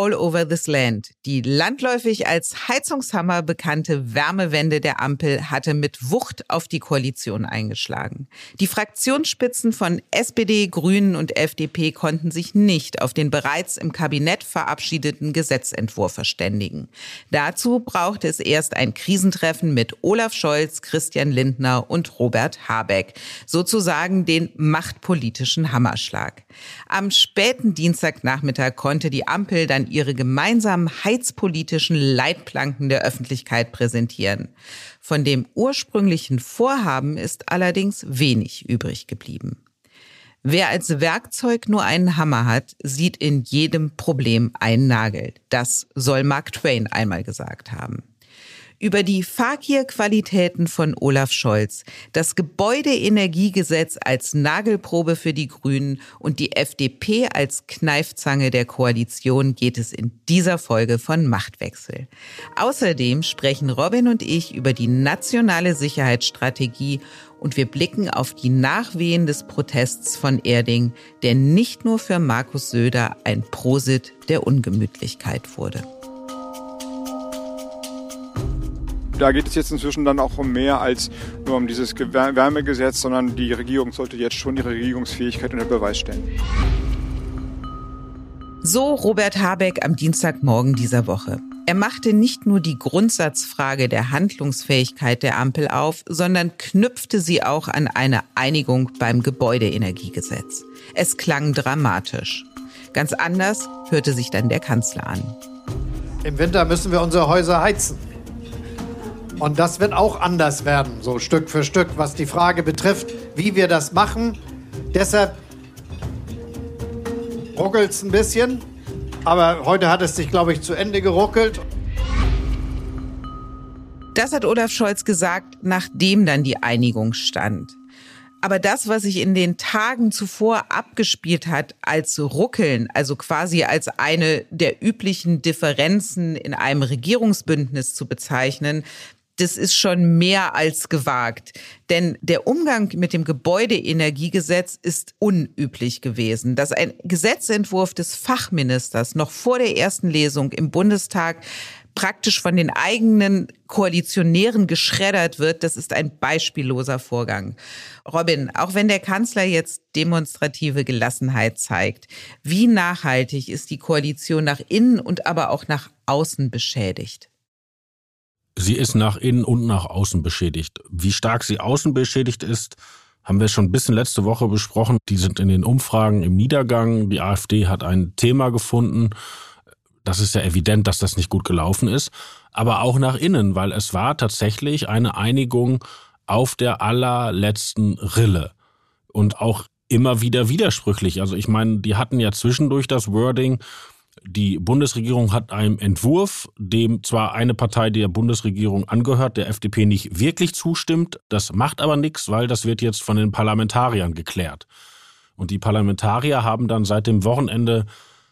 All Over This Land. Die landläufig als Heizungshammer bekannte Wärmewende der Ampel hatte mit Wucht auf die Koalition eingeschlagen. Die Fraktionsspitzen von SPD, Grünen und FDP konnten sich nicht auf den bereits im Kabinett verabschiedeten Gesetzentwurf verständigen. Dazu brauchte es erst ein Krisentreffen mit Olaf Scholz, Christian Lindner und Robert Habeck. Sozusagen den machtpolitischen Hammerschlag. Am späten Dienstagnachmittag konnte die Ampel dann ihre gemeinsamen heizpolitischen Leitplanken der Öffentlichkeit präsentieren. Von dem ursprünglichen Vorhaben ist allerdings wenig übrig geblieben. Wer als Werkzeug nur einen Hammer hat, sieht in jedem Problem einen Nagel. Das soll Mark Twain einmal gesagt haben über die Fakir-Qualitäten von Olaf Scholz, das Gebäudeenergiegesetz als Nagelprobe für die Grünen und die FDP als Kneifzange der Koalition geht es in dieser Folge von Machtwechsel. Außerdem sprechen Robin und ich über die nationale Sicherheitsstrategie und wir blicken auf die Nachwehen des Protests von Erding, der nicht nur für Markus Söder ein Prosit der Ungemütlichkeit wurde. Da geht es jetzt inzwischen dann auch um mehr als nur um dieses Wärmegesetz, sondern die Regierung sollte jetzt schon ihre Regierungsfähigkeit unter Beweis stellen. So Robert Habeck am Dienstagmorgen dieser Woche. Er machte nicht nur die Grundsatzfrage der Handlungsfähigkeit der Ampel auf, sondern knüpfte sie auch an eine Einigung beim Gebäudeenergiegesetz. Es klang dramatisch. Ganz anders hörte sich dann der Kanzler an. Im Winter müssen wir unsere Häuser heizen. Und das wird auch anders werden, so Stück für Stück, was die Frage betrifft, wie wir das machen. Deshalb ruckelt es ein bisschen, aber heute hat es sich, glaube ich, zu Ende geruckelt. Das hat Olaf Scholz gesagt, nachdem dann die Einigung stand. Aber das, was sich in den Tagen zuvor abgespielt hat, als Ruckeln, also quasi als eine der üblichen Differenzen in einem Regierungsbündnis zu bezeichnen, das ist schon mehr als gewagt. Denn der Umgang mit dem Gebäudeenergiegesetz ist unüblich gewesen. Dass ein Gesetzentwurf des Fachministers noch vor der ersten Lesung im Bundestag praktisch von den eigenen Koalitionären geschreddert wird, das ist ein beispielloser Vorgang. Robin, auch wenn der Kanzler jetzt demonstrative Gelassenheit zeigt, wie nachhaltig ist die Koalition nach innen und aber auch nach außen beschädigt? Sie ist nach innen und nach außen beschädigt. Wie stark sie außen beschädigt ist, haben wir schon ein bisschen letzte Woche besprochen. Die sind in den Umfragen im Niedergang. Die AfD hat ein Thema gefunden. Das ist ja evident, dass das nicht gut gelaufen ist. Aber auch nach innen, weil es war tatsächlich eine Einigung auf der allerletzten Rille. Und auch immer wieder widersprüchlich. Also ich meine, die hatten ja zwischendurch das Wording, die Bundesregierung hat einem Entwurf, dem zwar eine Partei der Bundesregierung angehört, der FDP nicht wirklich zustimmt. Das macht aber nichts, weil das wird jetzt von den Parlamentariern geklärt. Und die Parlamentarier haben dann seit dem Wochenende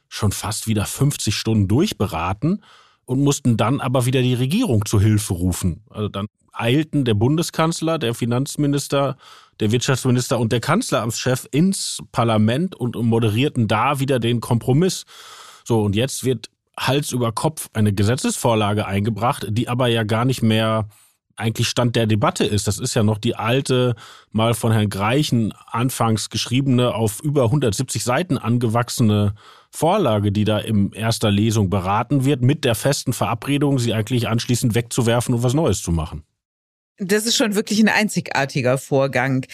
schon fast wieder 50 Stunden durchberaten und mussten dann aber wieder die Regierung zu Hilfe rufen. Also dann eilten der Bundeskanzler, der Finanzminister, der Wirtschaftsminister und der Kanzleramtschef ins Parlament und moderierten da wieder den Kompromiss. So, und jetzt wird Hals über Kopf eine Gesetzesvorlage eingebracht, die aber ja gar nicht mehr eigentlich Stand der Debatte ist. Das ist ja noch die alte, mal von Herrn Greichen anfangs geschriebene, auf über 170 Seiten angewachsene Vorlage, die da in erster Lesung beraten wird, mit der festen Verabredung, sie eigentlich anschließend wegzuwerfen und was Neues zu machen. Das ist schon wirklich ein einzigartiger Vorgang.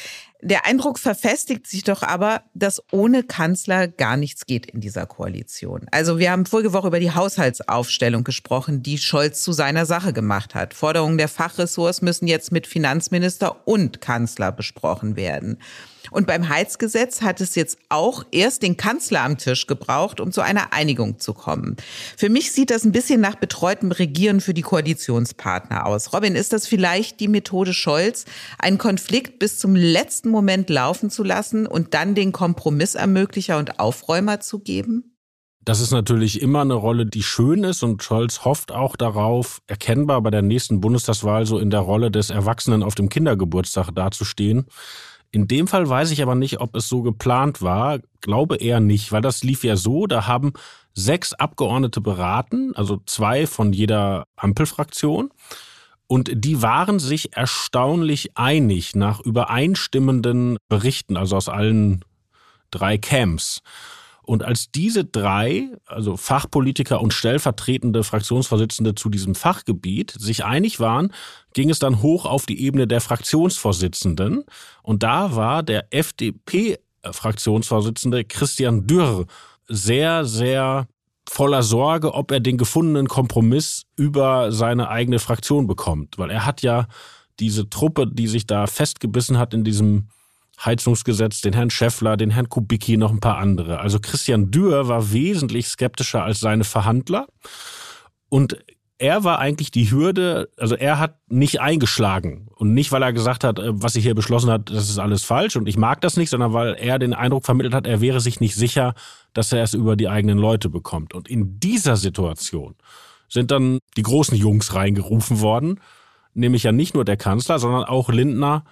Der Eindruck verfestigt sich doch aber, dass ohne Kanzler gar nichts geht in dieser Koalition. Also wir haben vorige Woche über die Haushaltsaufstellung gesprochen, die Scholz zu seiner Sache gemacht hat. Forderungen der Fachressorts müssen jetzt mit Finanzminister und Kanzler besprochen werden. Und beim Heizgesetz hat es jetzt auch erst den Kanzler am Tisch gebraucht, um zu einer Einigung zu kommen. Für mich sieht das ein bisschen nach betreutem Regieren für die Koalitionspartner aus. Robin, ist das vielleicht die Methode Scholz, einen Konflikt bis zum letzten Moment laufen zu lassen und dann den Kompromissermöglicher und Aufräumer zu geben? Das ist natürlich immer eine Rolle, die schön ist und Scholz hofft auch darauf, erkennbar bei der nächsten Bundestagswahl so in der Rolle des Erwachsenen auf dem Kindergeburtstag dazustehen. In dem Fall weiß ich aber nicht, ob es so geplant war. Glaube eher nicht, weil das lief ja so, da haben sechs Abgeordnete beraten, also zwei von jeder Ampelfraktion. Und die waren sich erstaunlich einig nach übereinstimmenden Berichten, also aus allen drei Camps. Und als diese drei, also Fachpolitiker und stellvertretende Fraktionsvorsitzende zu diesem Fachgebiet, sich einig waren, ging es dann hoch auf die Ebene der Fraktionsvorsitzenden. Und da war der FDP-Fraktionsvorsitzende Christian Dürr sehr, sehr voller Sorge, ob er den gefundenen Kompromiss über seine eigene Fraktion bekommt. Weil er hat ja diese Truppe, die sich da festgebissen hat in diesem Heizungsgesetz, den Herrn Schäffler, den Herrn Kubicki, noch ein paar andere. Also Christian Dürr war wesentlich skeptischer als seine Verhandler. Und er war eigentlich die Hürde, also er hat nicht eingeschlagen. Und nicht, weil er gesagt hat, äh, was sich hier beschlossen hat, das ist alles falsch und ich mag das nicht, sondern weil er den Eindruck vermittelt hat, er wäre sich nicht sicher, dass er es über die eigenen Leute bekommt. Und in dieser Situation sind dann die großen Jungs reingerufen worden, nämlich ja nicht nur der Kanzler, sondern auch Lindner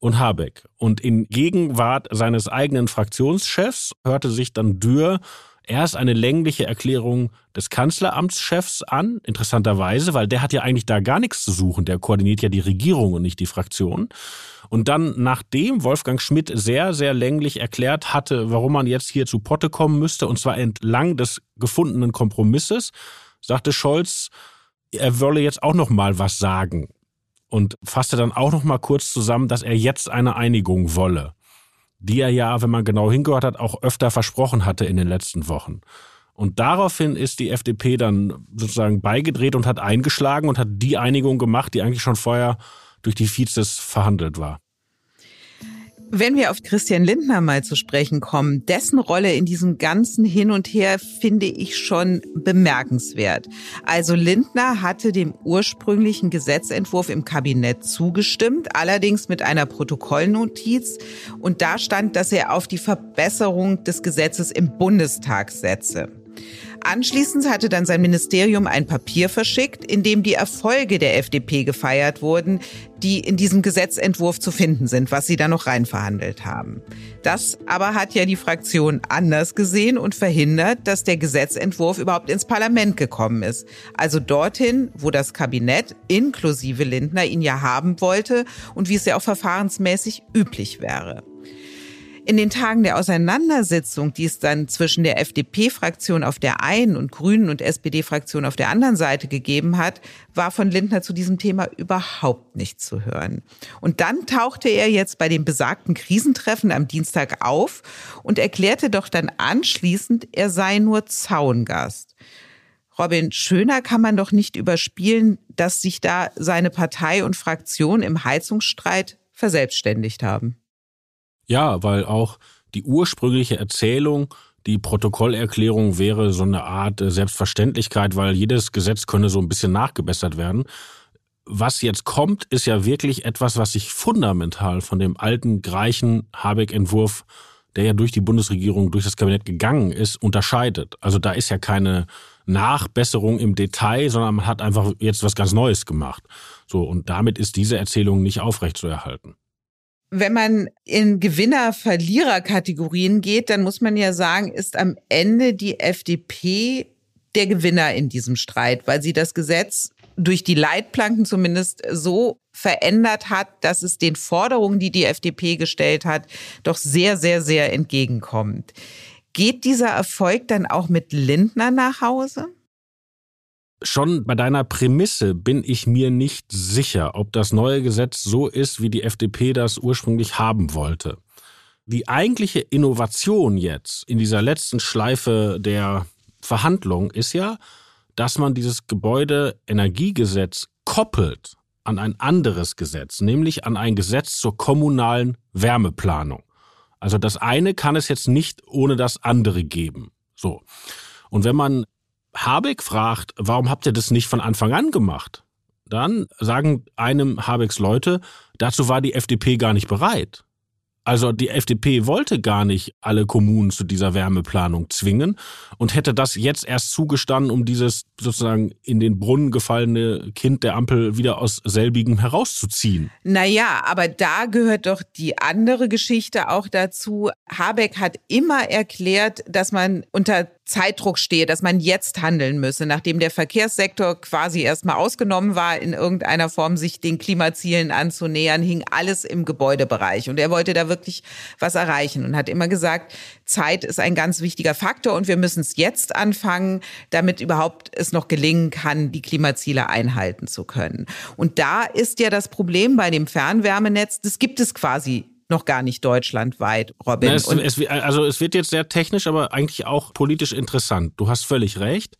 und Habeck. Und in Gegenwart seines eigenen Fraktionschefs hörte sich dann Dürr erst eine längliche Erklärung des Kanzleramtschefs an, interessanterweise, weil der hat ja eigentlich da gar nichts zu suchen. Der koordiniert ja die Regierung und nicht die Fraktion. Und dann, nachdem Wolfgang Schmidt sehr, sehr länglich erklärt hatte, warum man jetzt hier zu Potte kommen müsste, und zwar entlang des gefundenen Kompromisses, sagte Scholz, er wolle jetzt auch noch mal was sagen und fasste dann auch noch mal kurz zusammen, dass er jetzt eine Einigung wolle, die er ja, wenn man genau hingehört hat, auch öfter versprochen hatte in den letzten Wochen. Und daraufhin ist die FDP dann sozusagen beigedreht und hat eingeschlagen und hat die Einigung gemacht, die eigentlich schon vorher durch die Vizes verhandelt war. Wenn wir auf Christian Lindner mal zu sprechen kommen, dessen Rolle in diesem ganzen Hin und Her finde ich schon bemerkenswert. Also Lindner hatte dem ursprünglichen Gesetzentwurf im Kabinett zugestimmt, allerdings mit einer Protokollnotiz. Und da stand, dass er auf die Verbesserung des Gesetzes im Bundestag setze. Anschließend hatte dann sein Ministerium ein Papier verschickt, in dem die Erfolge der FDP gefeiert wurden, die in diesem Gesetzentwurf zu finden sind, was sie da noch reinverhandelt haben. Das aber hat ja die Fraktion anders gesehen und verhindert, dass der Gesetzentwurf überhaupt ins Parlament gekommen ist. Also dorthin, wo das Kabinett inklusive Lindner ihn ja haben wollte und wie es ja auch verfahrensmäßig üblich wäre. In den Tagen der Auseinandersetzung, die es dann zwischen der FDP-Fraktion auf der einen und Grünen und SPD-Fraktion auf der anderen Seite gegeben hat, war von Lindner zu diesem Thema überhaupt nicht zu hören. Und dann tauchte er jetzt bei dem besagten Krisentreffen am Dienstag auf und erklärte doch dann anschließend, er sei nur Zaungast. Robin, schöner kann man doch nicht überspielen, dass sich da seine Partei und Fraktion im Heizungsstreit verselbstständigt haben. Ja, weil auch die ursprüngliche Erzählung, die Protokollerklärung wäre so eine Art äh, Selbstverständlichkeit, weil jedes Gesetz könne so ein bisschen nachgebessert werden. Was jetzt kommt, ist ja wirklich etwas, was sich fundamental von dem alten Greichen Habeck-Entwurf, der ja durch die Bundesregierung, durch das Kabinett gegangen ist, unterscheidet. Also da ist ja keine Nachbesserung im Detail, sondern man hat einfach jetzt was ganz Neues gemacht. So, und damit ist diese Erzählung nicht aufrechtzuerhalten. Wenn man in Gewinner-Verlierer-Kategorien geht, dann muss man ja sagen, ist am Ende die FDP der Gewinner in diesem Streit, weil sie das Gesetz durch die Leitplanken zumindest so verändert hat, dass es den Forderungen, die die FDP gestellt hat, doch sehr, sehr, sehr entgegenkommt. Geht dieser Erfolg dann auch mit Lindner nach Hause? Schon bei deiner Prämisse bin ich mir nicht sicher, ob das neue Gesetz so ist, wie die FDP das ursprünglich haben wollte. Die eigentliche Innovation jetzt in dieser letzten Schleife der Verhandlung ist ja, dass man dieses Gebäudeenergiegesetz koppelt an ein anderes Gesetz, nämlich an ein Gesetz zur kommunalen Wärmeplanung. Also das eine kann es jetzt nicht ohne das andere geben. So. Und wenn man Habeck fragt, warum habt ihr das nicht von Anfang an gemacht? Dann sagen einem Habecks Leute, dazu war die FDP gar nicht bereit. Also die FDP wollte gar nicht alle Kommunen zu dieser Wärmeplanung zwingen und hätte das jetzt erst zugestanden, um dieses sozusagen in den Brunnen gefallene Kind der Ampel wieder aus selbigem herauszuziehen. Naja, aber da gehört doch die andere Geschichte auch dazu. Habeck hat immer erklärt, dass man unter Zeitdruck stehe, dass man jetzt handeln müsse, nachdem der Verkehrssektor quasi erstmal ausgenommen war, in irgendeiner Form sich den Klimazielen anzunähern, hing alles im Gebäudebereich. Und er wollte da wirklich was erreichen und hat immer gesagt, Zeit ist ein ganz wichtiger Faktor und wir müssen es jetzt anfangen, damit überhaupt es noch gelingen kann, die Klimaziele einhalten zu können. Und da ist ja das Problem bei dem Fernwärmenetz, das gibt es quasi noch gar nicht deutschlandweit, Robin. Na, es, es, also es wird jetzt sehr technisch, aber eigentlich auch politisch interessant. Du hast völlig recht.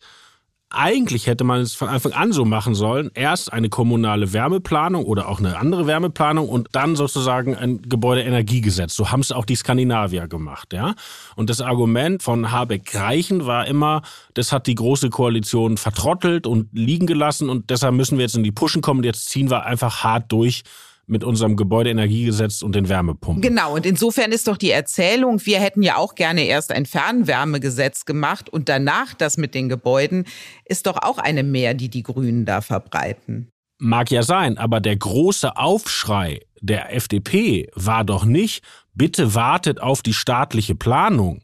Eigentlich hätte man es von Anfang an so machen sollen. Erst eine kommunale Wärmeplanung oder auch eine andere Wärmeplanung und dann sozusagen ein Gebäudeenergiegesetz. So haben es auch die Skandinavier gemacht, ja. Und das Argument von Habeck-Reichen war immer, das hat die große Koalition vertrottelt und liegen gelassen und deshalb müssen wir jetzt in die Puschen kommen und jetzt ziehen wir einfach hart durch mit unserem Gebäudeenergiegesetz und den Wärmepumpen. Genau, und insofern ist doch die Erzählung, wir hätten ja auch gerne erst ein Fernwärmegesetz gemacht und danach das mit den Gebäuden, ist doch auch eine mehr, die die Grünen da verbreiten. Mag ja sein, aber der große Aufschrei der FDP war doch nicht, bitte wartet auf die staatliche Planung.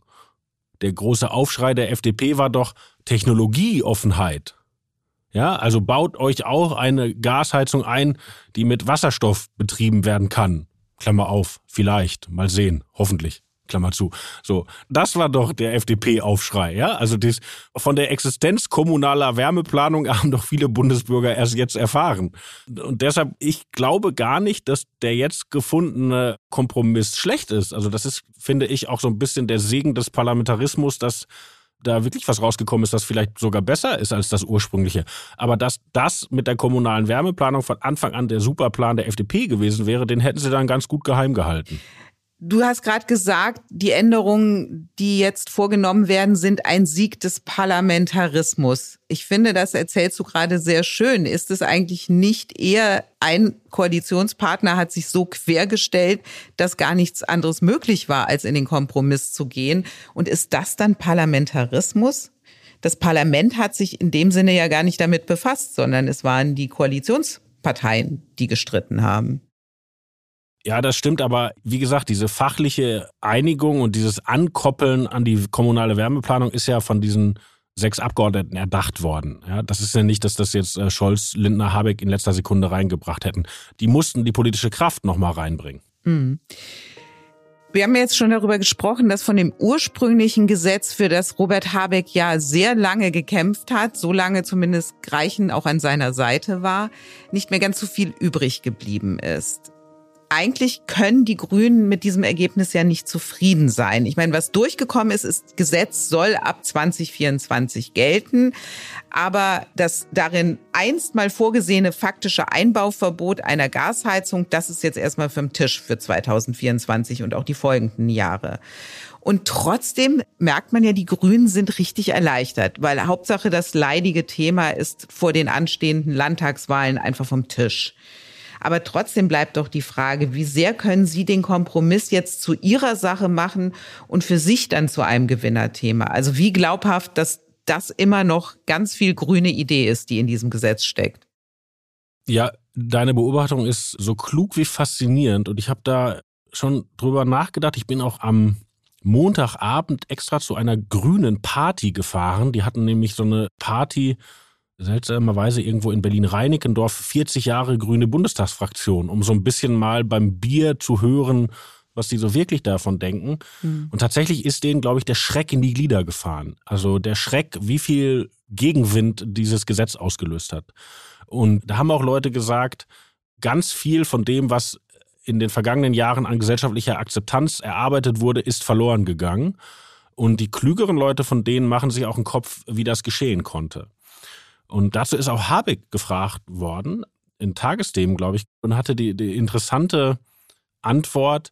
Der große Aufschrei der FDP war doch Technologieoffenheit. Ja, also baut euch auch eine Gasheizung ein, die mit Wasserstoff betrieben werden kann. Klammer auf, vielleicht, mal sehen, hoffentlich. Klammer zu. So, das war doch der FDP-Aufschrei, ja? Also das, von der Existenz kommunaler Wärmeplanung haben doch viele Bundesbürger erst jetzt erfahren. Und deshalb, ich glaube gar nicht, dass der jetzt gefundene Kompromiss schlecht ist. Also das ist, finde ich, auch so ein bisschen der Segen des Parlamentarismus, dass da wirklich was rausgekommen ist, das vielleicht sogar besser ist als das ursprüngliche. Aber dass das mit der kommunalen Wärmeplanung von Anfang an der Superplan der FDP gewesen wäre, den hätten sie dann ganz gut geheim gehalten. Du hast gerade gesagt, die Änderungen, die jetzt vorgenommen werden, sind ein Sieg des Parlamentarismus. Ich finde, das erzählst du gerade sehr schön. Ist es eigentlich nicht eher ein Koalitionspartner hat sich so quergestellt, dass gar nichts anderes möglich war, als in den Kompromiss zu gehen? Und ist das dann Parlamentarismus? Das Parlament hat sich in dem Sinne ja gar nicht damit befasst, sondern es waren die Koalitionsparteien, die gestritten haben. Ja, das stimmt, aber wie gesagt, diese fachliche Einigung und dieses Ankoppeln an die kommunale Wärmeplanung ist ja von diesen sechs Abgeordneten erdacht worden. Ja, das ist ja nicht, dass das jetzt äh, Scholz, Lindner, Habeck in letzter Sekunde reingebracht hätten. Die mussten die politische Kraft nochmal reinbringen. Mhm. Wir haben jetzt schon darüber gesprochen, dass von dem ursprünglichen Gesetz, für das Robert Habeck ja sehr lange gekämpft hat, so lange zumindest Greichen auch an seiner Seite war, nicht mehr ganz so viel übrig geblieben ist eigentlich können die Grünen mit diesem Ergebnis ja nicht zufrieden sein. Ich meine, was durchgekommen ist, ist, Gesetz soll ab 2024 gelten. Aber das darin einst mal vorgesehene faktische Einbauverbot einer Gasheizung, das ist jetzt erstmal vom Tisch für 2024 und auch die folgenden Jahre. Und trotzdem merkt man ja, die Grünen sind richtig erleichtert, weil Hauptsache das leidige Thema ist vor den anstehenden Landtagswahlen einfach vom Tisch. Aber trotzdem bleibt doch die Frage, wie sehr können Sie den Kompromiss jetzt zu Ihrer Sache machen und für sich dann zu einem Gewinnerthema? Also wie glaubhaft, dass das immer noch ganz viel grüne Idee ist, die in diesem Gesetz steckt? Ja, deine Beobachtung ist so klug wie faszinierend und ich habe da schon drüber nachgedacht. Ich bin auch am Montagabend extra zu einer grünen Party gefahren. Die hatten nämlich so eine Party seltsamerweise irgendwo in Berlin-Reinickendorf 40 Jahre grüne Bundestagsfraktion, um so ein bisschen mal beim Bier zu hören, was die so wirklich davon denken. Mhm. Und tatsächlich ist denen, glaube ich, der Schreck in die Glieder gefahren. Also der Schreck, wie viel Gegenwind dieses Gesetz ausgelöst hat. Und da haben auch Leute gesagt, ganz viel von dem, was in den vergangenen Jahren an gesellschaftlicher Akzeptanz erarbeitet wurde, ist verloren gegangen. Und die klügeren Leute von denen machen sich auch einen Kopf, wie das geschehen konnte. Und dazu ist auch Habeck gefragt worden, in Tagesthemen, glaube ich, und hatte die, die interessante Antwort,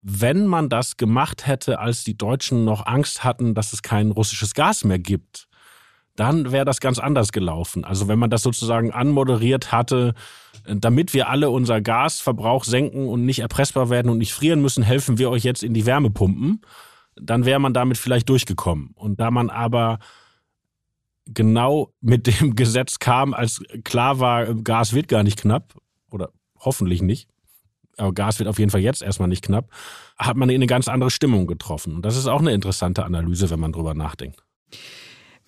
wenn man das gemacht hätte, als die Deutschen noch Angst hatten, dass es kein russisches Gas mehr gibt, dann wäre das ganz anders gelaufen. Also wenn man das sozusagen anmoderiert hatte, damit wir alle unser Gasverbrauch senken und nicht erpressbar werden und nicht frieren müssen, helfen wir euch jetzt in die Wärmepumpen, dann wäre man damit vielleicht durchgekommen. Und da man aber genau mit dem Gesetz kam, als klar war, Gas wird gar nicht knapp oder hoffentlich nicht, aber Gas wird auf jeden Fall jetzt erstmal nicht knapp, hat man eine ganz andere Stimmung getroffen. Und das ist auch eine interessante Analyse, wenn man drüber nachdenkt.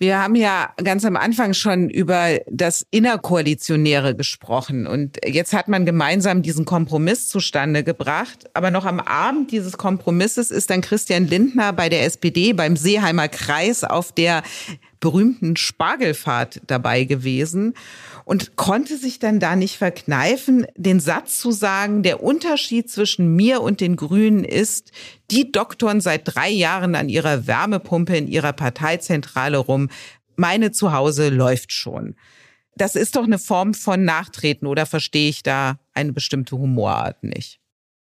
Wir haben ja ganz am Anfang schon über das Innerkoalitionäre gesprochen und jetzt hat man gemeinsam diesen Kompromiss zustande gebracht. Aber noch am Abend dieses Kompromisses ist dann Christian Lindner bei der SPD beim Seeheimer Kreis auf der berühmten Spargelfahrt dabei gewesen und konnte sich dann da nicht verkneifen, den Satz zu sagen, der Unterschied zwischen mir und den Grünen ist, die doktoren seit drei Jahren an ihrer Wärmepumpe in ihrer Parteizentrale rum. Meine Zuhause läuft schon. Das ist doch eine Form von Nachtreten oder verstehe ich da eine bestimmte Humorart nicht?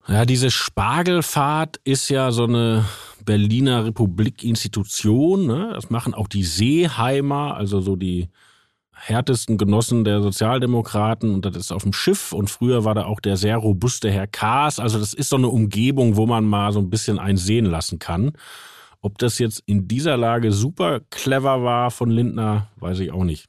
Ja, diese Spargelfahrt ist ja so eine Berliner Republik-Institution. Ne? Das machen auch die Seeheimer, also so die härtesten Genossen der Sozialdemokraten und das ist auf dem Schiff und früher war da auch der sehr robuste Herr Kaas. Also das ist so eine Umgebung, wo man mal so ein bisschen einen sehen lassen kann. Ob das jetzt in dieser Lage super clever war von Lindner, weiß ich auch nicht.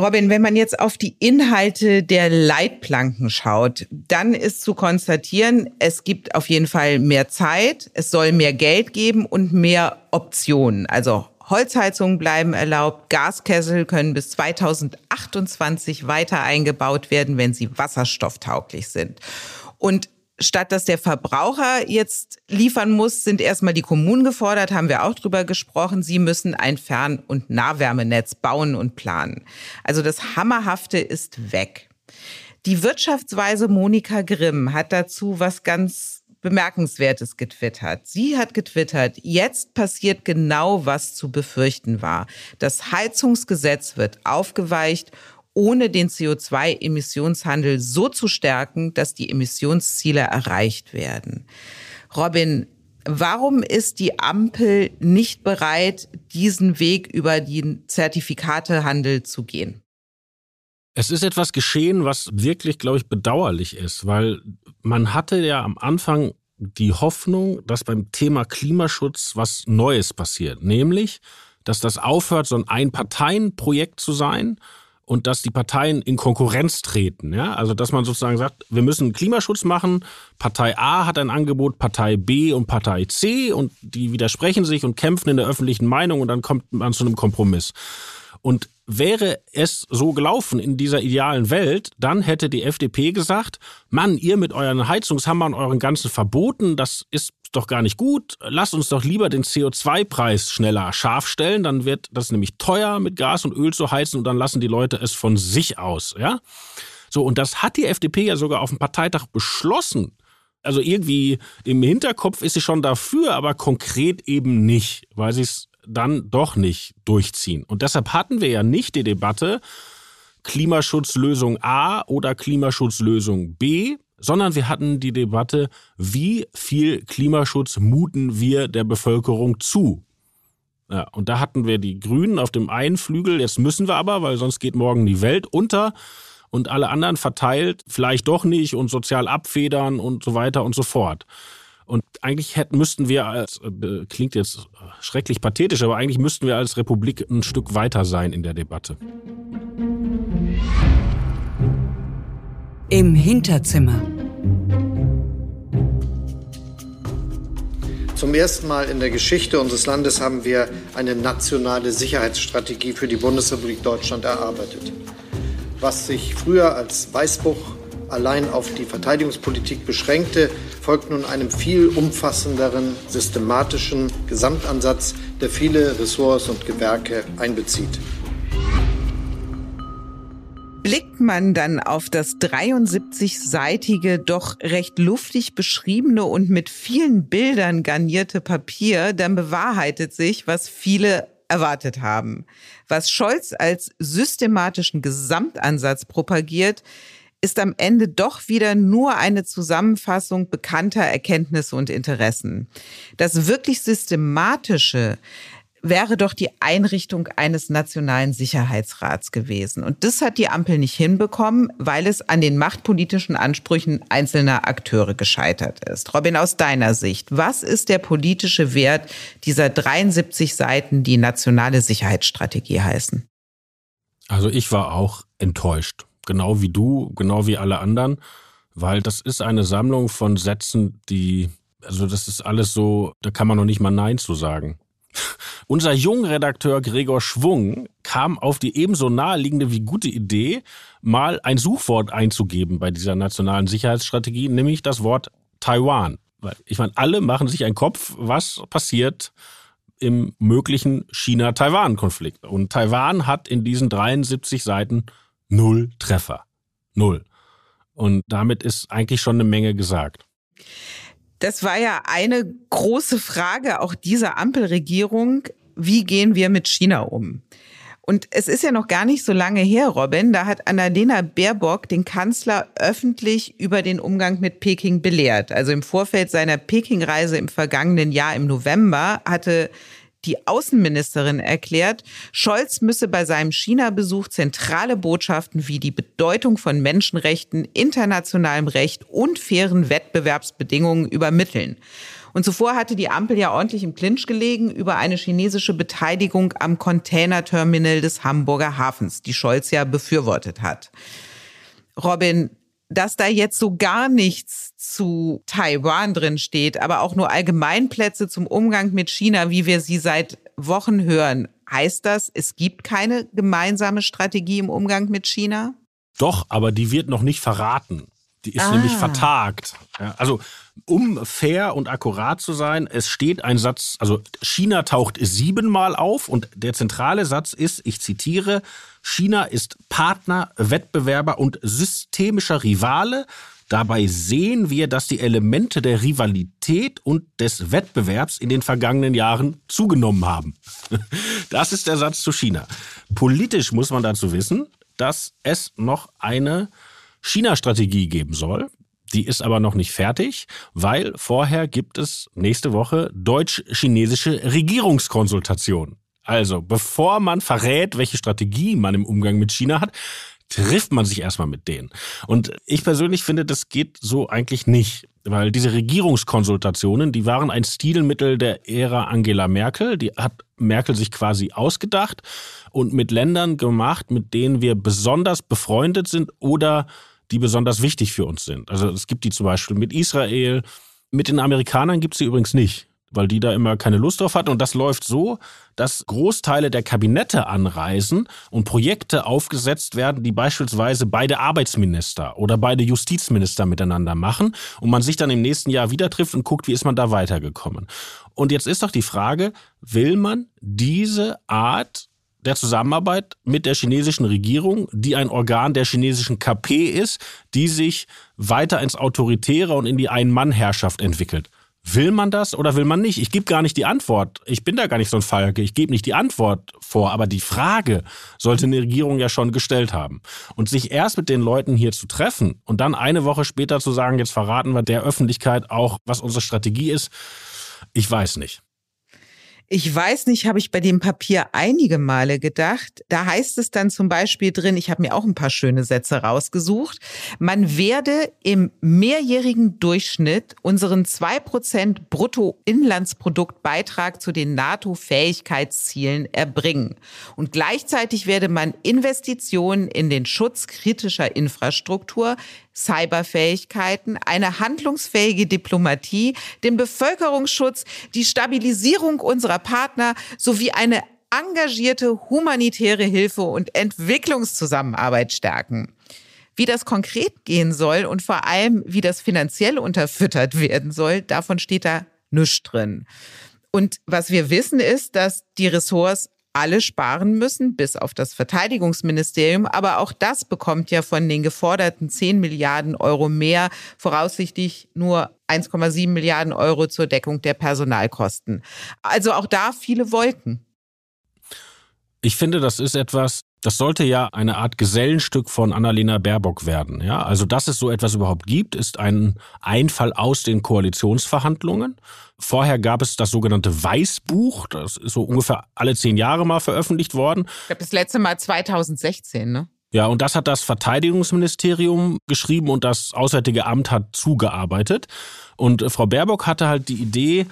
Robin, wenn man jetzt auf die Inhalte der Leitplanken schaut, dann ist zu konstatieren, es gibt auf jeden Fall mehr Zeit, es soll mehr Geld geben und mehr Optionen. Also Holzheizungen bleiben erlaubt, Gaskessel können bis 2028 weiter eingebaut werden, wenn sie wasserstofftauglich sind. Und statt dass der Verbraucher jetzt liefern muss, sind erstmal die Kommunen gefordert, haben wir auch drüber gesprochen. Sie müssen ein Fern- und Nahwärmenetz bauen und planen. Also das Hammerhafte ist weg. Die Wirtschaftsweise Monika Grimm hat dazu was ganz Bemerkenswertes getwittert. Sie hat getwittert, jetzt passiert genau, was zu befürchten war. Das Heizungsgesetz wird aufgeweicht ohne den CO2-Emissionshandel so zu stärken, dass die Emissionsziele erreicht werden. Robin, warum ist die Ampel nicht bereit, diesen Weg über den Zertifikatehandel zu gehen? Es ist etwas geschehen, was wirklich, glaube ich, bedauerlich ist, weil man hatte ja am Anfang die Hoffnung, dass beim Thema Klimaschutz was Neues passiert, nämlich, dass das aufhört, so ein Ein-Parteien-Projekt zu sein und dass die Parteien in Konkurrenz treten. Ja? Also dass man sozusagen sagt, wir müssen Klimaschutz machen, Partei A hat ein Angebot, Partei B und Partei C und die widersprechen sich und kämpfen in der öffentlichen Meinung und dann kommt man zu einem Kompromiss. Und wäre es so gelaufen in dieser idealen Welt, dann hätte die FDP gesagt, Mann, ihr mit euren Heizungshammern, euren ganzen Verboten, das ist doch gar nicht gut. Lasst uns doch lieber den CO2-Preis schneller scharf stellen. Dann wird das nämlich teuer, mit Gas und Öl zu heizen und dann lassen die Leute es von sich aus, ja? So, und das hat die FDP ja sogar auf dem Parteitag beschlossen. Also irgendwie im Hinterkopf ist sie schon dafür, aber konkret eben nicht, weil sie es dann doch nicht durchziehen. Und deshalb hatten wir ja nicht die Debatte Klimaschutzlösung A oder Klimaschutzlösung B, sondern wir hatten die Debatte, wie viel Klimaschutz muten wir der Bevölkerung zu. Ja, und da hatten wir die Grünen auf dem einen Flügel, jetzt müssen wir aber, weil sonst geht morgen die Welt unter und alle anderen verteilt, vielleicht doch nicht und sozial abfedern und so weiter und so fort. Und eigentlich hätten, müssten wir als, äh, klingt jetzt schrecklich pathetisch, aber eigentlich müssten wir als Republik ein Stück weiter sein in der Debatte. Im Hinterzimmer. Zum ersten Mal in der Geschichte unseres Landes haben wir eine nationale Sicherheitsstrategie für die Bundesrepublik Deutschland erarbeitet. Was sich früher als Weißbuch allein auf die Verteidigungspolitik beschränkte, folgt nun einem viel umfassenderen, systematischen Gesamtansatz, der viele Ressorts und Gewerke einbezieht. Blickt man dann auf das 73-seitige, doch recht luftig beschriebene und mit vielen Bildern garnierte Papier, dann bewahrheitet sich, was viele erwartet haben. Was Scholz als systematischen Gesamtansatz propagiert, ist am Ende doch wieder nur eine Zusammenfassung bekannter Erkenntnisse und Interessen. Das wirklich Systematische wäre doch die Einrichtung eines nationalen Sicherheitsrats gewesen. Und das hat die Ampel nicht hinbekommen, weil es an den machtpolitischen Ansprüchen einzelner Akteure gescheitert ist. Robin, aus deiner Sicht, was ist der politische Wert dieser 73 Seiten, die nationale Sicherheitsstrategie heißen? Also ich war auch enttäuscht genau wie du, genau wie alle anderen, weil das ist eine Sammlung von Sätzen, die, also das ist alles so, da kann man noch nicht mal Nein zu sagen. Unser Jungredakteur Gregor Schwung kam auf die ebenso naheliegende wie gute Idee, mal ein Suchwort einzugeben bei dieser nationalen Sicherheitsstrategie, nämlich das Wort Taiwan. Ich meine, alle machen sich einen Kopf, was passiert im möglichen China-Taiwan-Konflikt. Und Taiwan hat in diesen 73 Seiten null Treffer. Null. Und damit ist eigentlich schon eine Menge gesagt. Das war ja eine große Frage auch dieser Ampelregierung. Wie gehen wir mit China um? Und es ist ja noch gar nicht so lange her, Robin. Da hat Annalena Baerbock den Kanzler öffentlich über den Umgang mit Peking belehrt. Also im Vorfeld seiner Peking-Reise im vergangenen Jahr im November hatte die Außenministerin erklärt, Scholz müsse bei seinem China-Besuch zentrale Botschaften wie die Bedeutung von Menschenrechten, internationalem Recht und fairen Wettbewerbsbedingungen übermitteln. Und zuvor hatte die Ampel ja ordentlich im Clinch gelegen über eine chinesische Beteiligung am Containerterminal des Hamburger Hafens, die Scholz ja befürwortet hat. Robin, dass da jetzt so gar nichts zu Taiwan drin steht, aber auch nur Allgemeinplätze zum Umgang mit China, wie wir sie seit Wochen hören. Heißt das, es gibt keine gemeinsame Strategie im Umgang mit China? Doch, aber die wird noch nicht verraten. Die ist ah. nämlich vertagt. Ja, also um fair und akkurat zu sein, es steht ein Satz, also China taucht siebenmal auf und der zentrale Satz ist, ich zitiere, China ist Partner, Wettbewerber und systemischer Rivale. Dabei sehen wir, dass die Elemente der Rivalität und des Wettbewerbs in den vergangenen Jahren zugenommen haben. Das ist der Satz zu China. Politisch muss man dazu wissen, dass es noch eine China-Strategie geben soll. Die ist aber noch nicht fertig, weil vorher gibt es nächste Woche deutsch-chinesische Regierungskonsultation. Also, bevor man verrät, welche Strategie man im Umgang mit China hat, trifft man sich erstmal mit denen. Und ich persönlich finde, das geht so eigentlich nicht. Weil diese Regierungskonsultationen, die waren ein Stilmittel der Ära Angela Merkel. Die hat Merkel sich quasi ausgedacht und mit Ländern gemacht, mit denen wir besonders befreundet sind oder die besonders wichtig für uns sind. Also es gibt die zum Beispiel mit Israel. Mit den Amerikanern gibt es sie übrigens nicht, weil die da immer keine Lust drauf hatten. Und das läuft so, dass Großteile der Kabinette anreisen und Projekte aufgesetzt werden, die beispielsweise beide Arbeitsminister oder beide Justizminister miteinander machen und man sich dann im nächsten Jahr wieder trifft und guckt, wie ist man da weitergekommen. Und jetzt ist doch die Frage, will man diese Art der Zusammenarbeit mit der chinesischen Regierung, die ein Organ der chinesischen KP ist, die sich weiter ins Autoritäre und in die Ein-Mann-Herrschaft entwickelt. Will man das oder will man nicht? Ich gebe gar nicht die Antwort. Ich bin da gar nicht so ein Falke. Ich gebe nicht die Antwort vor. Aber die Frage sollte eine Regierung ja schon gestellt haben. Und sich erst mit den Leuten hier zu treffen und dann eine Woche später zu sagen, jetzt verraten wir der Öffentlichkeit auch, was unsere Strategie ist, ich weiß nicht. Ich weiß nicht, habe ich bei dem Papier einige Male gedacht. Da heißt es dann zum Beispiel drin, ich habe mir auch ein paar schöne Sätze rausgesucht, man werde im mehrjährigen Durchschnitt unseren zwei Prozent Bruttoinlandsproduktbeitrag zu den NATO-Fähigkeitszielen erbringen. Und gleichzeitig werde man Investitionen in den Schutz kritischer Infrastruktur Cyberfähigkeiten, eine handlungsfähige Diplomatie, den Bevölkerungsschutz, die Stabilisierung unserer Partner sowie eine engagierte humanitäre Hilfe und Entwicklungszusammenarbeit stärken. Wie das konkret gehen soll und vor allem, wie das finanziell unterfüttert werden soll, davon steht da nichts drin. Und was wir wissen ist, dass die Ressorts alle sparen müssen, bis auf das Verteidigungsministerium. Aber auch das bekommt ja von den geforderten 10 Milliarden Euro mehr voraussichtlich nur 1,7 Milliarden Euro zur Deckung der Personalkosten. Also auch da viele Wolken. Ich finde, das ist etwas, das sollte ja eine Art Gesellenstück von Annalena Baerbock werden. Ja, also dass es so etwas überhaupt gibt, ist ein Einfall aus den Koalitionsverhandlungen. Vorher gab es das sogenannte Weißbuch, das ist so ungefähr alle zehn Jahre mal veröffentlicht worden. Ich glaube, das letzte Mal 2016, ne? Ja, und das hat das Verteidigungsministerium geschrieben und das Auswärtige Amt hat zugearbeitet. Und Frau Baerbock hatte halt die Idee,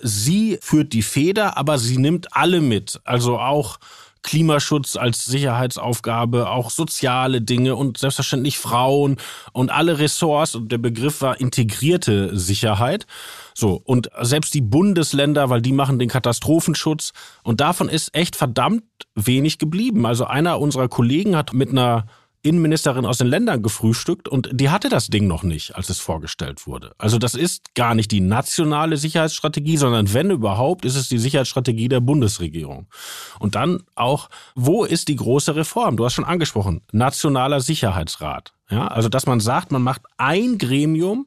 sie führt die Feder, aber sie nimmt alle mit. Also auch Klimaschutz als Sicherheitsaufgabe, auch soziale Dinge und selbstverständlich Frauen und alle Ressorts. Und der Begriff war integrierte Sicherheit. So, und selbst die Bundesländer, weil die machen den Katastrophenschutz. Und davon ist echt verdammt wenig geblieben. Also einer unserer Kollegen hat mit einer Innenministerin aus den Ländern gefrühstückt und die hatte das Ding noch nicht, als es vorgestellt wurde. Also das ist gar nicht die nationale Sicherheitsstrategie, sondern wenn überhaupt, ist es die Sicherheitsstrategie der Bundesregierung. Und dann auch, wo ist die große Reform? Du hast schon angesprochen, nationaler Sicherheitsrat. Ja, also dass man sagt, man macht ein Gremium,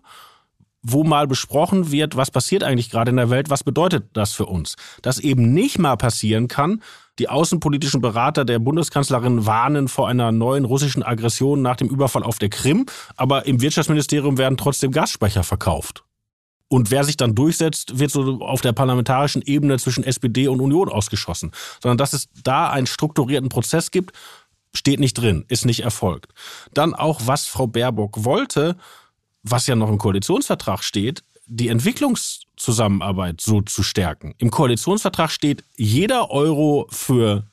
wo mal besprochen wird, was passiert eigentlich gerade in der Welt, was bedeutet das für uns. Das eben nicht mal passieren kann, die außenpolitischen Berater der Bundeskanzlerin warnen vor einer neuen russischen Aggression nach dem Überfall auf der Krim, aber im Wirtschaftsministerium werden trotzdem Gasspeicher verkauft. Und wer sich dann durchsetzt, wird so auf der parlamentarischen Ebene zwischen SPD und Union ausgeschossen. Sondern dass es da einen strukturierten Prozess gibt, steht nicht drin, ist nicht erfolgt. Dann auch, was Frau Baerbock wollte, was ja noch im Koalitionsvertrag steht, die Entwicklungszusammenarbeit so zu stärken. Im Koalitionsvertrag steht, jeder Euro für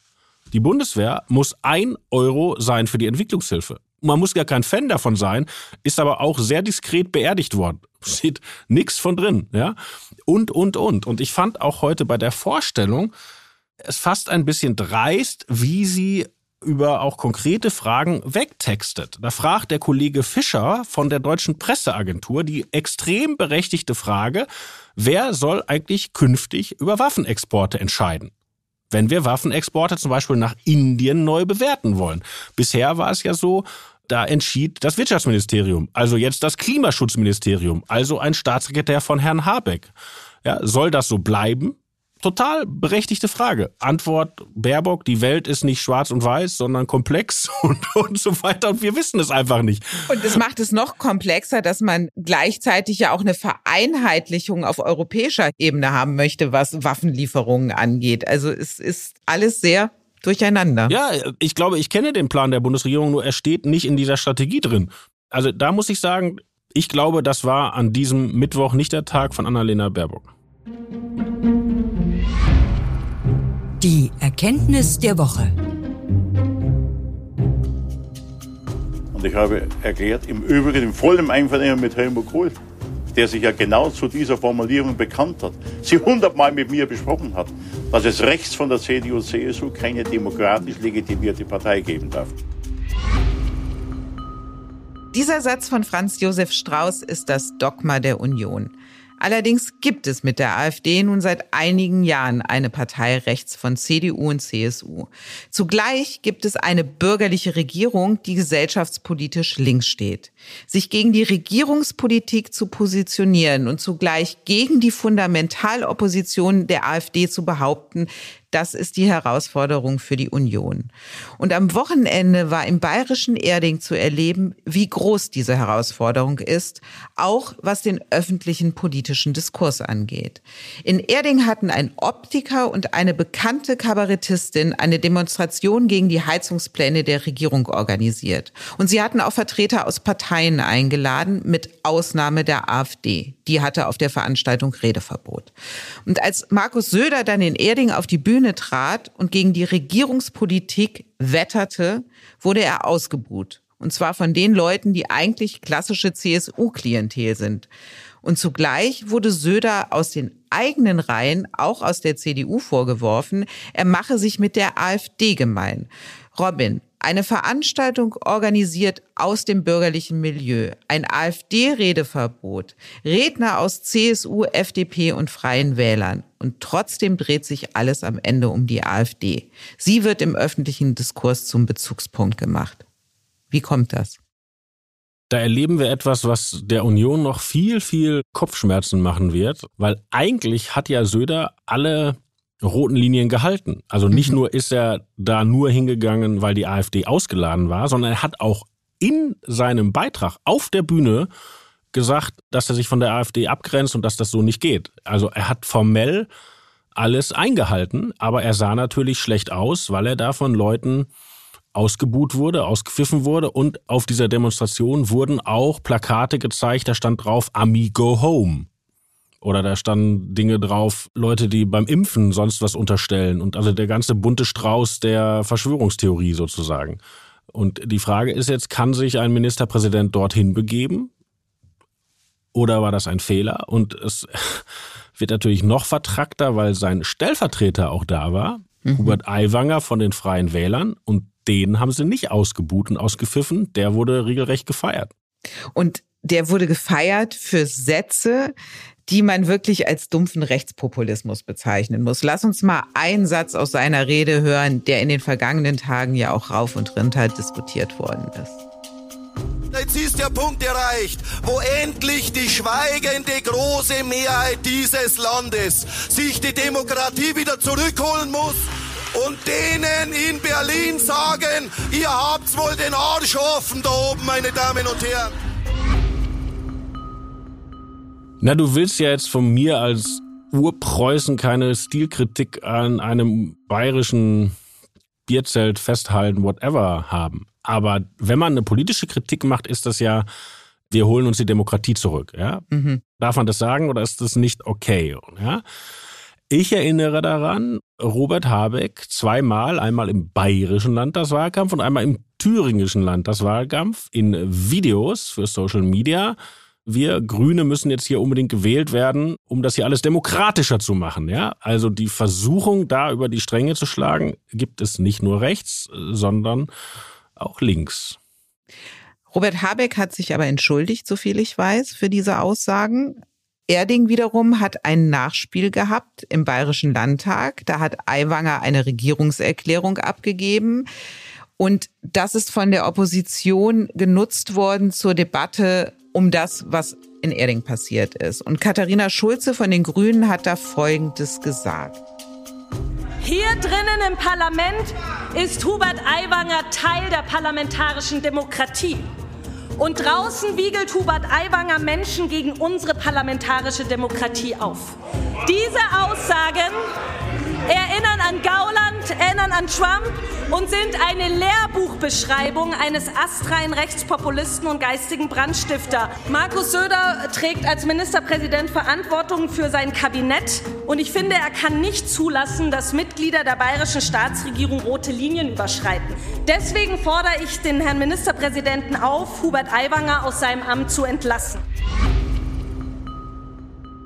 die Bundeswehr muss ein Euro sein für die Entwicklungshilfe. Man muss gar kein Fan davon sein, ist aber auch sehr diskret beerdigt worden. Steht nichts von drin, ja. Und, und, und. Und ich fand auch heute bei der Vorstellung es fast ein bisschen dreist, wie sie über auch konkrete Fragen wegtextet. Da fragt der Kollege Fischer von der Deutschen Presseagentur die extrem berechtigte Frage, wer soll eigentlich künftig über Waffenexporte entscheiden? Wenn wir Waffenexporte zum Beispiel nach Indien neu bewerten wollen. Bisher war es ja so, da entschied das Wirtschaftsministerium, also jetzt das Klimaschutzministerium, also ein Staatssekretär von Herrn Habeck. Ja, soll das so bleiben? Total berechtigte Frage. Antwort Baerbock, die Welt ist nicht schwarz und weiß, sondern komplex und, und so weiter. Und wir wissen es einfach nicht. Und es macht es noch komplexer, dass man gleichzeitig ja auch eine Vereinheitlichung auf europäischer Ebene haben möchte, was Waffenlieferungen angeht. Also es ist alles sehr durcheinander. Ja, ich glaube, ich kenne den Plan der Bundesregierung, nur er steht nicht in dieser Strategie drin. Also da muss ich sagen, ich glaube, das war an diesem Mittwoch nicht der Tag von Annalena Baerbock. Die Erkenntnis der Woche. Und ich habe erklärt, im Übrigen im vollen Einvernehmen mit Helmut Kohl, der sich ja genau zu dieser Formulierung bekannt hat, sie hundertmal mit mir besprochen hat, dass es rechts von der CDU und CSU keine demokratisch legitimierte Partei geben darf. Dieser Satz von Franz Josef Strauß ist das Dogma der Union. Allerdings gibt es mit der AfD nun seit einigen Jahren eine Partei rechts von CDU und CSU. Zugleich gibt es eine bürgerliche Regierung, die gesellschaftspolitisch links steht. Sich gegen die Regierungspolitik zu positionieren und zugleich gegen die Fundamentalopposition der AfD zu behaupten, das ist die Herausforderung für die Union. Und am Wochenende war im bayerischen Erding zu erleben, wie groß diese Herausforderung ist, auch was den öffentlichen politischen Diskurs angeht. In Erding hatten ein Optiker und eine bekannte Kabarettistin eine Demonstration gegen die Heizungspläne der Regierung organisiert. Und sie hatten auch Vertreter aus Parteien eingeladen, mit Ausnahme der AfD. Die hatte auf der Veranstaltung Redeverbot. Und als Markus Söder dann in Erding auf die Bühne Bühne trat und gegen die Regierungspolitik wetterte, wurde er ausgebuht. Und zwar von den Leuten, die eigentlich klassische CSU-Klientel sind. Und zugleich wurde Söder aus den eigenen Reihen, auch aus der CDU vorgeworfen, er mache sich mit der AfD gemein. Robin, eine Veranstaltung organisiert aus dem bürgerlichen Milieu, ein AfD-Redeverbot, Redner aus CSU, FDP und Freien Wählern. Und trotzdem dreht sich alles am Ende um die AfD. Sie wird im öffentlichen Diskurs zum Bezugspunkt gemacht. Wie kommt das? Da erleben wir etwas, was der Union noch viel, viel Kopfschmerzen machen wird, weil eigentlich hat ja Söder alle roten Linien gehalten. Also nicht mhm. nur ist er da nur hingegangen, weil die AfD ausgeladen war, sondern er hat auch in seinem Beitrag auf der Bühne gesagt, dass er sich von der AfD abgrenzt und dass das so nicht geht. Also er hat formell alles eingehalten, aber er sah natürlich schlecht aus, weil er da von Leuten ausgebuht wurde, ausgepfiffen wurde und auf dieser Demonstration wurden auch Plakate gezeigt, da stand drauf Ami Go Home. Oder da standen Dinge drauf, Leute, die beim Impfen sonst was unterstellen. Und also der ganze bunte Strauß der Verschwörungstheorie sozusagen. Und die Frage ist jetzt, kann sich ein Ministerpräsident dorthin begeben? Oder war das ein Fehler? Und es wird natürlich noch vertrackter, weil sein Stellvertreter auch da war, mhm. Hubert Aiwanger von den Freien Wählern. Und den haben sie nicht ausgebuht und ausgepfiffen. Der wurde regelrecht gefeiert. Und der wurde gefeiert für Sätze, die man wirklich als dumpfen Rechtspopulismus bezeichnen muss. Lass uns mal einen Satz aus seiner Rede hören, der in den vergangenen Tagen ja auch rauf und runter diskutiert worden ist. Jetzt ist der Punkt erreicht, wo endlich die schweigende große Mehrheit dieses Landes sich die Demokratie wieder zurückholen muss und denen in Berlin sagen, ihr habt wohl den Arsch offen da oben, meine Damen und Herren. Na, du willst ja jetzt von mir als Urpreußen keine Stilkritik an einem bayerischen Bierzelt festhalten, whatever haben. Aber wenn man eine politische Kritik macht, ist das ja, wir holen uns die Demokratie zurück. Ja? Mhm. Darf man das sagen oder ist das nicht okay? Ja? Ich erinnere daran, Robert Habeck zweimal, einmal im bayerischen Landtagswahlkampf und einmal im thüringischen Landtagswahlkampf in Videos für Social Media wir Grüne müssen jetzt hier unbedingt gewählt werden, um das hier alles demokratischer zu machen. Ja, also die Versuchung, da über die Stränge zu schlagen, gibt es nicht nur rechts, sondern auch links. Robert Habeck hat sich aber entschuldigt, so viel ich weiß, für diese Aussagen. Erding wiederum hat ein Nachspiel gehabt im Bayerischen Landtag. Da hat Aiwanger eine Regierungserklärung abgegeben. Und das ist von der Opposition genutzt worden zur Debatte um das, was in Erding passiert ist. Und Katharina Schulze von den Grünen hat da Folgendes gesagt. Hier drinnen im Parlament ist Hubert Aiwanger Teil der parlamentarischen Demokratie. Und draußen wiegelt Hubert Aiwanger Menschen gegen unsere parlamentarische Demokratie auf. Diese Aussagen erinnern an Gauland, erinnern an Trump und sind eine Lehrbuchbeschreibung eines astreinen Rechtspopulisten und geistigen Brandstifter. Markus Söder trägt als Ministerpräsident Verantwortung für sein Kabinett und ich finde, er kann nicht zulassen, dass Mitglieder der bayerischen Staatsregierung rote Linien überschreiten. Deswegen fordere ich den Herrn Ministerpräsidenten auf, Hubert Aiwanger aus seinem Amt zu entlassen.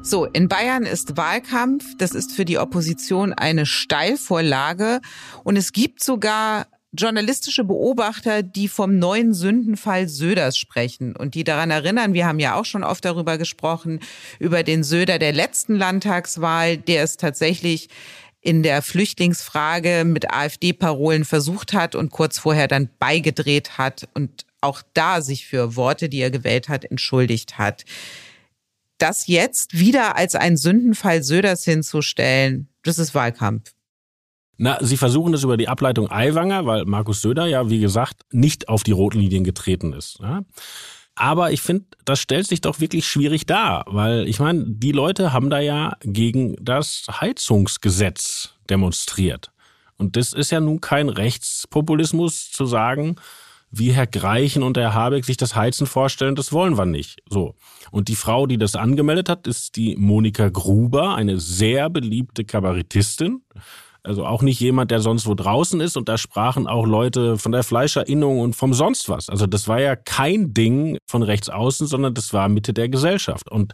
So, in Bayern ist Wahlkampf. Das ist für die Opposition eine Steilvorlage. Und es gibt sogar journalistische Beobachter, die vom neuen Sündenfall Söders sprechen und die daran erinnern, wir haben ja auch schon oft darüber gesprochen, über den Söder der letzten Landtagswahl, der es tatsächlich in der Flüchtlingsfrage mit AfD-Parolen versucht hat und kurz vorher dann beigedreht hat und auch da sich für Worte, die er gewählt hat, entschuldigt hat das jetzt wieder als einen Sündenfall Söders hinzustellen, das ist Wahlkampf. Na, Sie versuchen das über die Ableitung Aiwanger, weil Markus Söder ja, wie gesagt, nicht auf die roten Linien getreten ist. Ja? Aber ich finde, das stellt sich doch wirklich schwierig dar, weil ich meine, die Leute haben da ja gegen das Heizungsgesetz demonstriert. Und das ist ja nun kein Rechtspopulismus zu sagen, wie Herr Greichen und Herr Habeck sich das Heizen vorstellen, das wollen wir nicht. So. Und die Frau, die das angemeldet hat, ist die Monika Gruber, eine sehr beliebte Kabarettistin. Also auch nicht jemand, der sonst wo draußen ist. Und da sprachen auch Leute von der Fleischerinnung und vom sonst was. Also das war ja kein Ding von rechts außen, sondern das war Mitte der Gesellschaft. Und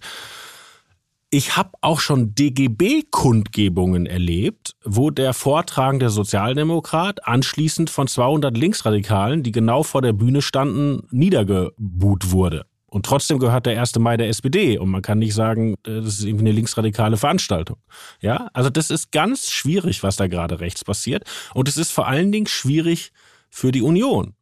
Ich habe auch schon DGB-Kundgebungen erlebt, wo der vortragende Sozialdemokrat anschließend von 200 Linksradikalen, die genau vor der Bühne standen, niedergebuht wurde. Und trotzdem gehört der 1. Mai der SPD und man kann nicht sagen, äh, das ist irgendwie eine linksradikale Veranstaltung. Ja, also das ist ganz schwierig, was da gerade rechts passiert. Und es ist vor allen Dingen schwierig für die Union.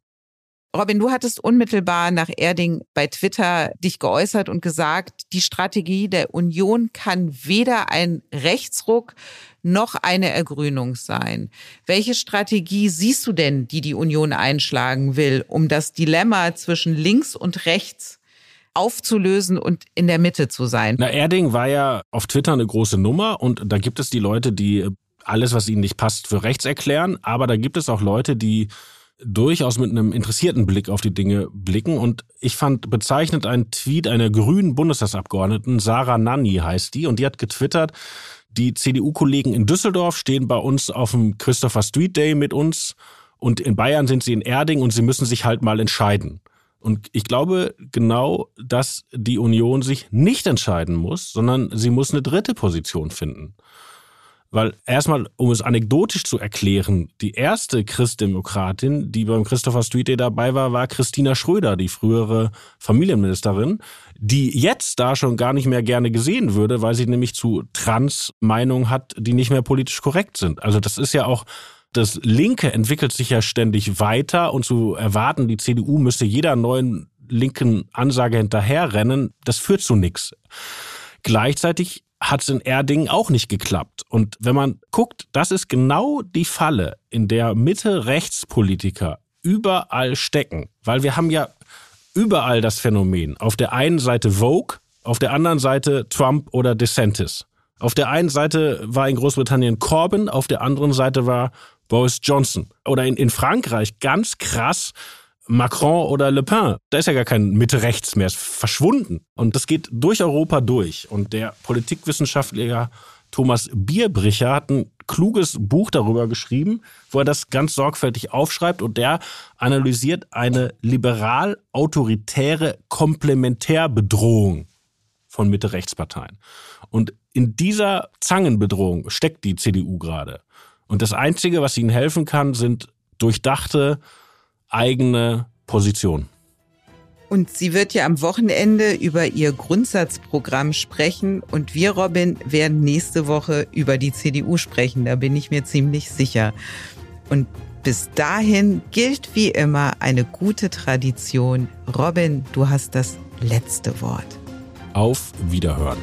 Robin, du hattest unmittelbar nach Erding bei Twitter dich geäußert und gesagt, die Strategie der Union kann weder ein Rechtsruck noch eine Ergrünung sein. Welche Strategie siehst du denn, die die Union einschlagen will, um das Dilemma zwischen links und rechts aufzulösen und in der Mitte zu sein? Na, Erding war ja auf Twitter eine große Nummer und da gibt es die Leute, die alles, was ihnen nicht passt, für rechts erklären, aber da gibt es auch Leute, die durchaus mit einem interessierten Blick auf die Dinge blicken. Und ich fand bezeichnend einen Tweet einer grünen Bundestagsabgeordneten, Sarah Nanni heißt die, und die hat getwittert, die CDU-Kollegen in Düsseldorf stehen bei uns auf dem Christopher Street Day mit uns und in Bayern sind sie in Erding und sie müssen sich halt mal entscheiden. Und ich glaube genau, dass die Union sich nicht entscheiden muss, sondern sie muss eine dritte Position finden. Weil erstmal, um es anekdotisch zu erklären, die erste Christdemokratin, die beim Christopher Street Day dabei war, war Christina Schröder, die frühere Familienministerin, die jetzt da schon gar nicht mehr gerne gesehen würde, weil sie nämlich zu Trans-Meinungen hat, die nicht mehr politisch korrekt sind. Also das ist ja auch das Linke entwickelt sich ja ständig weiter und zu erwarten, die CDU müsste jeder neuen linken Ansage hinterherrennen, das führt zu nichts. Gleichzeitig hat es in Erding auch nicht geklappt. Und wenn man guckt, das ist genau die Falle, in der Mitte-Rechtspolitiker überall stecken. Weil wir haben ja überall das Phänomen. Auf der einen Seite Vogue, auf der anderen Seite Trump oder DeSantis. Auf der einen Seite war in Großbritannien Corbyn, auf der anderen Seite war Boris Johnson. Oder in, in Frankreich ganz krass Macron oder Le Pen. Da ist ja gar kein Mitte-Rechts mehr, ist verschwunden. Und das geht durch Europa durch. Und der Politikwissenschaftler Thomas Bierbricher hat ein kluges Buch darüber geschrieben, wo er das ganz sorgfältig aufschreibt und der analysiert eine liberal-autoritäre Komplementärbedrohung von Mitte-Rechtsparteien. Und in dieser Zangenbedrohung steckt die CDU gerade. Und das Einzige, was ihnen helfen kann, sind durchdachte eigene Position. Und sie wird ja am Wochenende über ihr Grundsatzprogramm sprechen und wir, Robin, werden nächste Woche über die CDU sprechen, da bin ich mir ziemlich sicher. Und bis dahin gilt wie immer eine gute Tradition. Robin, du hast das letzte Wort. Auf Wiederhören.